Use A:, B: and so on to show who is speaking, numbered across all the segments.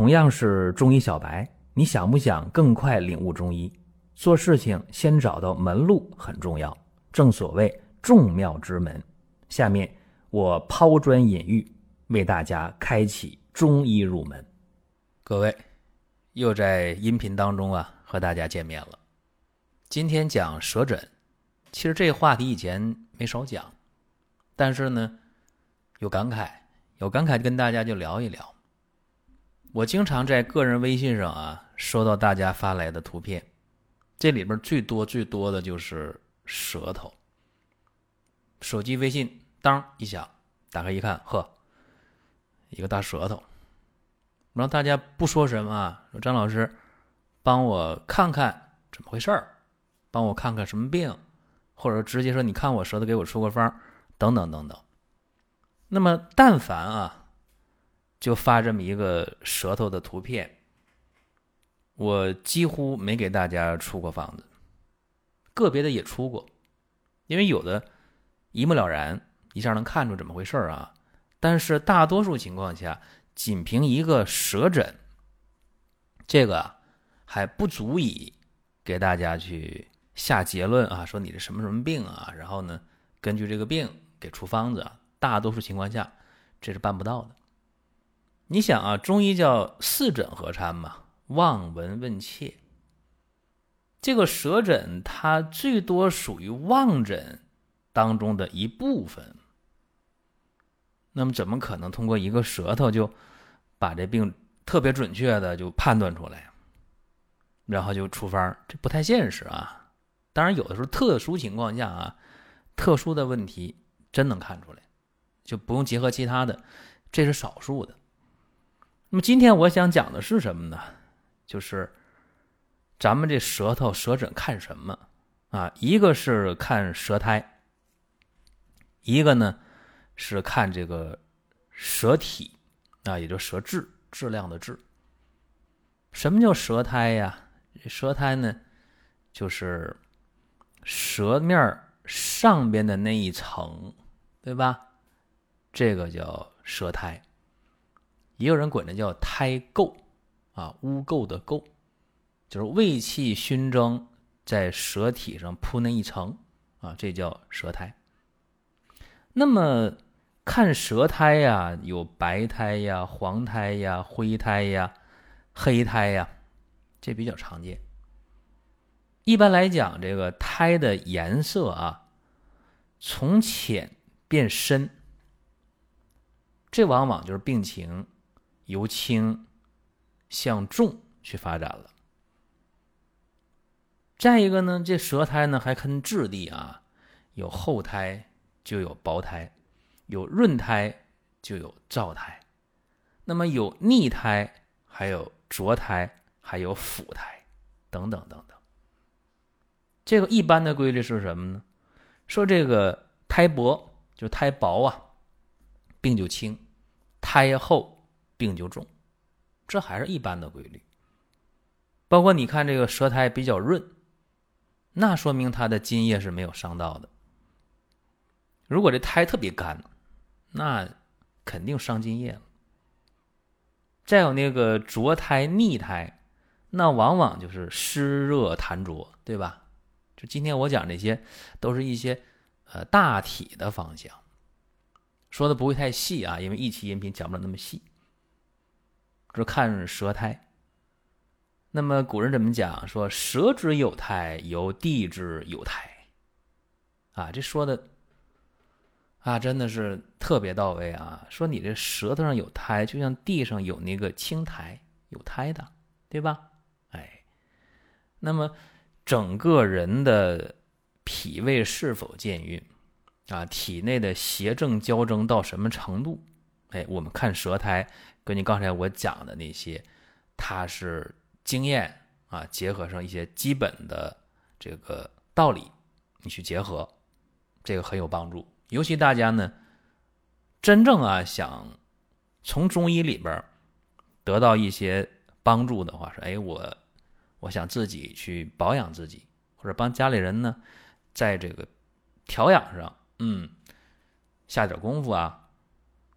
A: 同样是中医小白，你想不想更快领悟中医？做事情先找到门路很重要，正所谓众妙之门。下面我抛砖引玉，为大家开启中医入门。各位，又在音频当中啊和大家见面了。今天讲舌诊，其实这话题以前没少讲，但是呢有感慨，有感慨就跟大家就聊一聊。我经常在个人微信上啊收到大家发来的图片，这里边最多最多的就是舌头。手机微信当一响，打开一看，呵，一个大舌头。然后大家不说什么啊，说张老师，帮我看看怎么回事儿，帮我看看什么病，或者直接说你看我舌头，给我出个方，等等等等。那么但凡啊。就发这么一个舌头的图片，我几乎没给大家出过方子，个别的也出过，因为有的一目了然，一下能看出怎么回事啊。但是大多数情况下，仅凭一个舌诊，这个还不足以给大家去下结论啊，说你是什么什么病啊，然后呢，根据这个病给出方子，大多数情况下这是办不到的。你想啊，中医叫四诊合参嘛，望闻问切。这个舌诊它最多属于望诊当中的一部分。那么怎么可能通过一个舌头就把这病特别准确的就判断出来，然后就出方？这不太现实啊。当然，有的时候特殊情况下啊，特殊的问题真能看出来，就不用结合其他的，这是少数的。那么今天我想讲的是什么呢？就是咱们这舌头舌诊看什么啊？一个是看舌苔，一个呢是看这个舌体啊，也就舌质质量的质。什么叫舌苔呀？舌苔呢，就是舌面上边的那一层，对吧？这个叫舌苔。也有人管这叫胎垢，啊，污垢的垢，就是胃气熏蒸在舌体上铺那一层，啊，这叫舌苔。那么看舌苔呀，有白苔呀、黄苔呀、灰苔呀、黑苔呀，这比较常见。一般来讲，这个苔的颜色啊，从浅变深，这往往就是病情。由轻向重去发展了。再一个呢，这舌苔呢还看质地啊，有厚苔就有薄苔，有润苔就有燥苔，那么有腻苔，还有浊苔，还有腐苔，等等等等。这个一般的规律是什么呢？说这个苔薄就苔薄啊，病就轻；苔厚。病就重，这还是一般的规律。包括你看这个舌苔比较润，那说明它的津液是没有伤到的。如果这苔特别干，那肯定伤津液了。再有那个浊苔、腻苔，那往往就是湿热痰浊，对吧？就今天我讲这些，都是一些呃大体的方向，说的不会太细啊，因为一期音频讲不了那么细。是看舌苔。那么古人怎么讲？说舌之有苔，由地之有苔。啊，这说的啊，真的是特别到位啊！说你这舌头上有苔，就像地上有那个青苔，有苔的，对吧？哎，那么整个人的脾胃是否健运啊？体内的邪正交争到什么程度？哎，我们看舌苔。跟你刚才我讲的那些，它是经验啊，结合上一些基本的这个道理，你去结合，这个很有帮助。尤其大家呢，真正啊想从中医里边得到一些帮助的话，说哎，我我想自己去保养自己，或者帮家里人呢，在这个调养上，嗯，下点功夫啊。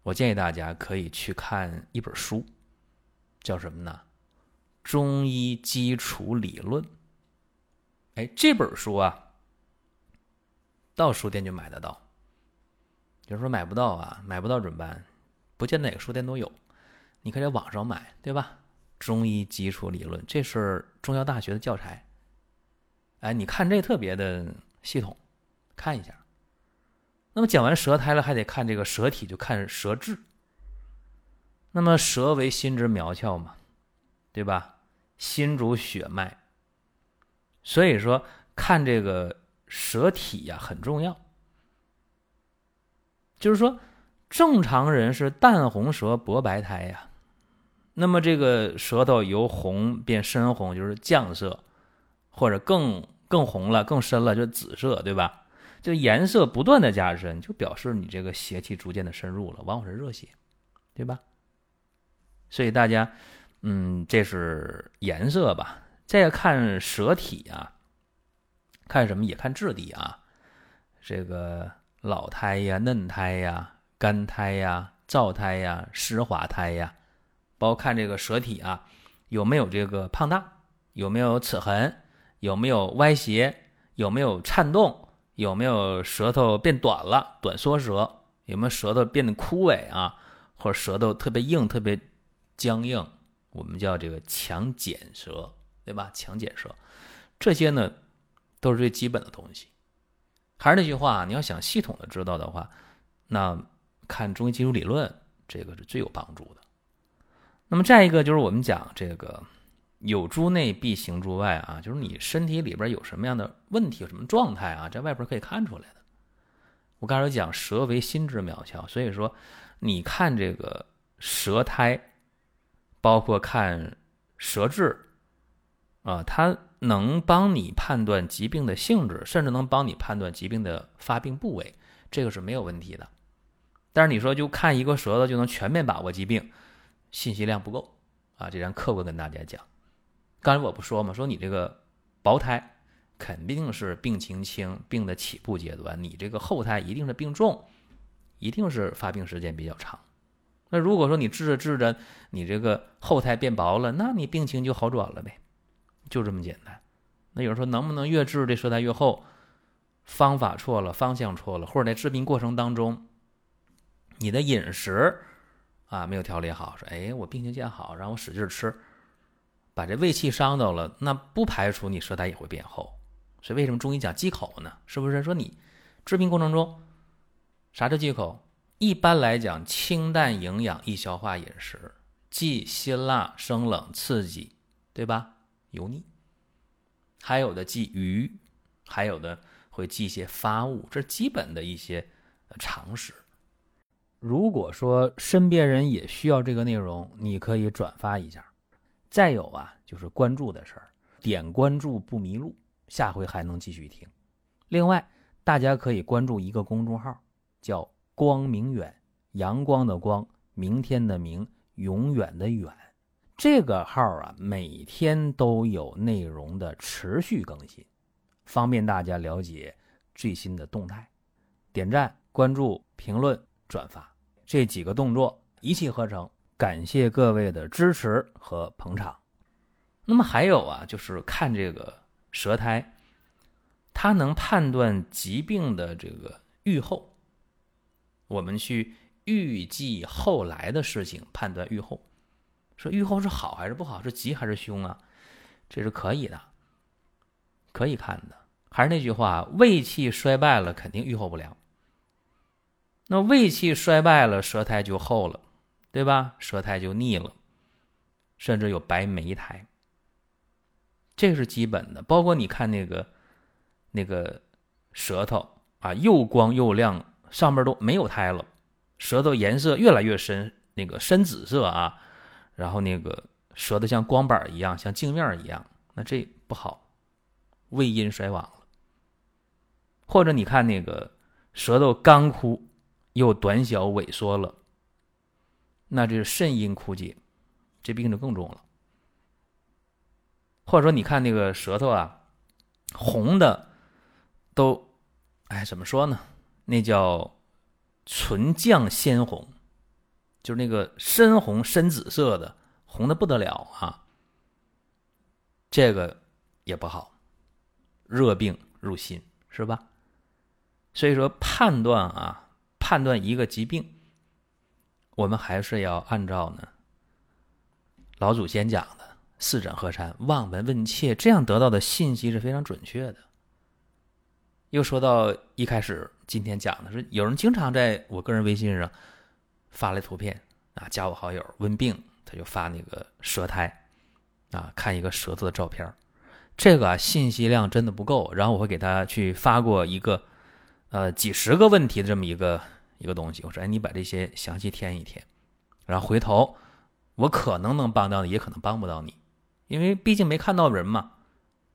A: 我建议大家可以去看一本书，叫什么呢？中医基础理论。哎，这本书啊，到书店就买得到。有人说买不到啊，买不到怎么办？不见哪个书店都有，你可以在网上买，对吧？中医基础理论，这是中药大学的教材。哎，你看这特别的系统，看一下。那么讲完舌苔了，还得看这个舌体，就看舌质。那么舌为心之苗窍嘛，对吧？心主血脉，所以说看这个舌体呀很重要。就是说，正常人是淡红舌薄白苔呀，那么这个舌头由红变深红，就是绛色，或者更更红了、更深了，就紫色，对吧？就颜色不断的加深，就表示你这个邪气逐渐的深入了，往往是热邪，对吧？所以大家，嗯，这是颜色吧？再看舌体啊，看什么？也看质地啊，这个老胎呀、嫩胎呀、干胎呀、燥胎呀、湿滑胎呀，包括看这个舌体啊，有没有这个胖大，有没有齿痕，有没有歪斜，有没有颤动。有没有舌头变短了，短缩舌？有没有舌头变得枯萎啊？或者舌头特别硬、特别僵硬？我们叫这个强碱舌，对吧？强碱舌，这些呢都是最基本的东西。还是那句话，你要想系统的知道的话，那看中医基础理论，这个是最有帮助的。那么再一个就是我们讲这个。有诸内必行诸外啊，就是你身体里边有什么样的问题，有什么状态啊，在外边可以看出来的。我刚才讲舌为心之苗窍，所以说你看这个舌苔，包括看舌质啊，它能帮你判断疾病的性质，甚至能帮你判断疾病的发病部位，这个是没有问题的。但是你说就看一个舌头就能全面把握疾病，信息量不够啊，这咱客观跟大家讲。刚才我不说嘛，说你这个薄胎肯定是病情轻，病的起步阶段；你这个厚胎一定是病重，一定是发病时间比较长。那如果说你治着治着，你这个厚胎变薄了，那你病情就好转了呗，就这么简单。那有人说能不能越治这舌苔越厚？方法错了，方向错了，或者在治病过程当中，你的饮食啊没有调理好，说哎我病情见好，让我使劲吃。把这胃气伤到了，那不排除你舌苔也会变厚。所以为什么中医讲忌口呢？是不是说你治病过程中，啥叫忌口？一般来讲，清淡营养易消化饮食，忌辛辣生冷刺激，对吧？油腻，还有的忌鱼，还有的会忌一些发物，这基本的一些常识。如果说身边人也需要这个内容，你可以转发一下。再有啊，就是关注的事儿，点关注不迷路，下回还能继续听。另外，大家可以关注一个公众号，叫“光明远”，阳光的光，明天的明，永远的远。这个号啊，每天都有内容的持续更新，方便大家了解最新的动态。点赞、关注、评论、转发这几个动作一气呵成。感谢各位的支持和捧场。那么还有啊，就是看这个舌苔，它能判断疾病的这个预后。我们去预计后来的事情，判断预后，说预后是好还是不好，是吉还是凶啊？这是可以的，可以看的。还是那句话，胃气衰败了，肯定预后不良。那胃气衰败了，舌苔就厚了。对吧？舌苔就腻了，甚至有白霉苔，这是基本的。包括你看那个那个舌头啊，又光又亮，上面都没有苔了，舌头颜色越来越深，那个深紫色啊，然后那个舌头像光板一样，像镜面一样，那这不好，胃阴衰亡了。或者你看那个舌头干枯又短小萎缩了。那这是肾阴枯竭，这病就更重了。或者说，你看那个舌头啊，红的都，哎，怎么说呢？那叫唇绛鲜红，就是那个深红深紫色的红的不得了啊，这个也不好，热病入心是吧？所以说判断啊，判断一个疾病，我们还是要按照呢老祖先讲的“四诊合参，望闻问切”，这样得到的信息是非常准确的。又说到一开始今天讲的是，有人经常在我个人微信上发来图片啊，加我好友问病，他就发那个舌苔啊，看一个舌头的照片这个啊信息量真的不够。然后我会给他去发过一个。呃，几十个问题的这么一个一个东西，我说，哎，你把这些详细填一填，然后回头我可能能帮到你，也可能帮不到你，因为毕竟没看到人嘛，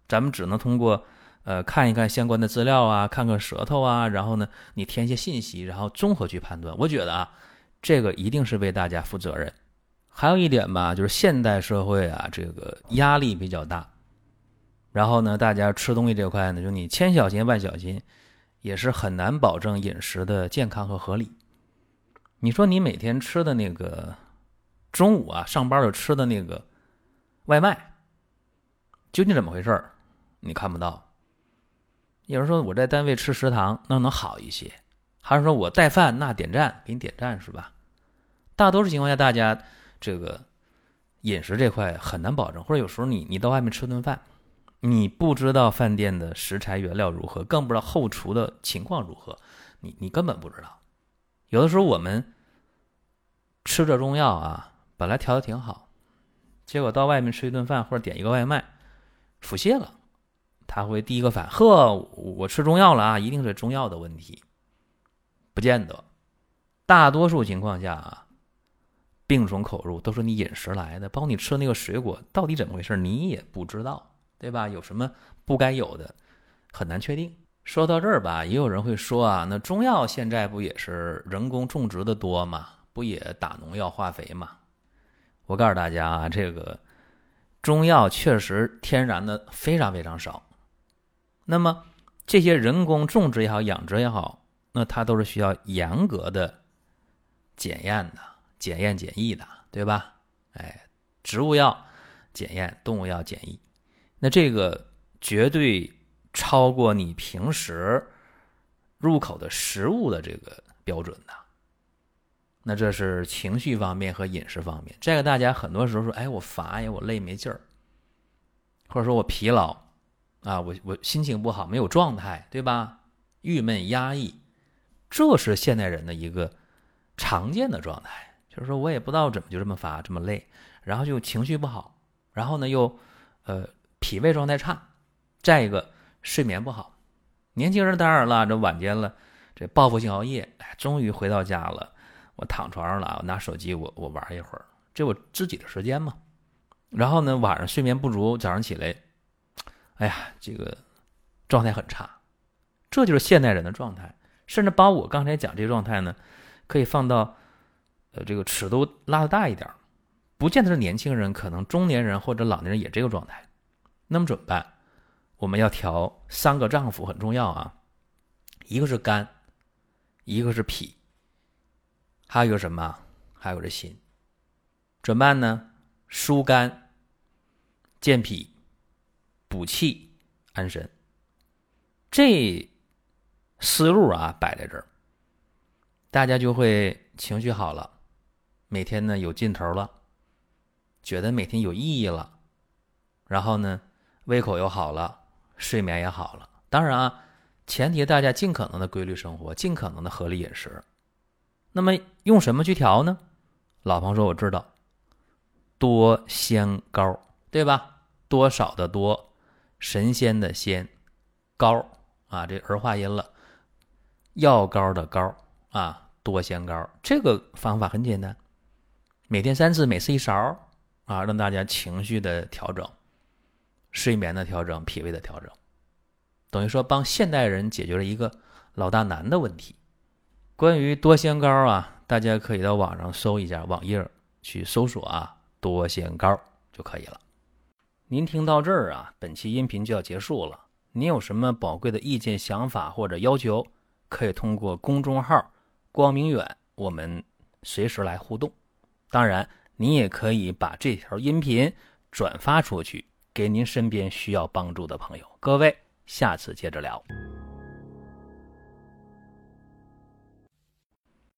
A: 咱们只能通过呃看一看相关的资料啊，看看舌头啊，然后呢，你填一些信息，然后综合去判断。我觉得啊，这个一定是为大家负责任。还有一点吧，就是现代社会啊，这个压力比较大，然后呢，大家吃东西这块呢，就你千小心万小心。也是很难保证饮食的健康和合理。你说你每天吃的那个中午啊，上班就吃的那个外卖，究竟怎么回事儿？你看不到。有人说我在单位吃食堂，那能好一些；还是说我带饭，那点赞给你点赞是吧？大多数情况下，大家这个饮食这块很难保证，或者有时候你你到外面吃顿饭。你不知道饭店的食材原料如何，更不知道后厨的情况如何，你你根本不知道。有的时候我们吃着中药啊，本来调的挺好，结果到外面吃一顿饭或者点一个外卖，腹泻了，他会第一个反呵，我吃中药了啊，一定是中药的问题，不见得。大多数情况下啊，病从口入，都是你饮食来的，包括你吃的那个水果到底怎么回事，你也不知道。对吧？有什么不该有的，很难确定。说到这儿吧，也有人会说啊，那中药现在不也是人工种植的多吗？不也打农药化肥吗？我告诉大家啊，这个中药确实天然的非常非常少。那么这些人工种植也好，养殖也好，那它都是需要严格的检验的，检验检疫的，对吧？哎，植物药检验，动物药检疫。那这个绝对超过你平时入口的食物的这个标准的。那这是情绪方面和饮食方面。这个大家很多时候说，哎，我乏呀，我累没劲儿，或者说我疲劳啊，我我心情不好，没有状态，对吧？郁闷压抑，这是现代人的一个常见的状态。就是说我也不知道怎么就这么乏，这么累，然后就情绪不好，然后呢又呃。脾胃状态差，再一个睡眠不好。年轻人当然了，这晚间了，这报复性熬夜，哎，终于回到家了，我躺床上了，我拿手机，我我玩一会儿，这我自己的时间嘛。然后呢，晚上睡眠不足，早上起来，哎呀，这个状态很差。这就是现代人的状态，甚至把我刚才讲这个状态呢，可以放到呃这个尺度拉的大一点，不见得是年轻人，可能中年人或者老年人也这个状态。那么怎么办？我们要调三个脏腑很重要啊，一个是肝，一个是脾，还有一个什么？还有这心。怎么办呢？疏肝、健脾、补气、安神。这思路啊摆在这儿，大家就会情绪好了，每天呢有劲头了，觉得每天有意义了，然后呢？胃口又好了，睡眠也好了。当然啊，前提大家尽可能的规律生活，尽可能的合理饮食。那么用什么去调呢？老彭说我知道，多仙膏，对吧？多少的多，神仙的仙，膏啊，这儿化音了，药膏的膏啊，多仙膏。这个方法很简单，每天三次，每次一勺啊，让大家情绪的调整。睡眠的调整，脾胃的调整，等于说帮现代人解决了一个老大难的问题。关于多仙膏啊，大家可以到网上搜一下，网页去搜索啊，多仙膏就可以了。您听到这儿啊，本期音频就要结束了。您有什么宝贵的意见、想法或者要求，可以通过公众号“光明远”我们随时来互动。当然。您也可以把这条音频转发出去，给您身边需要帮助的朋友。各位，下次接着聊。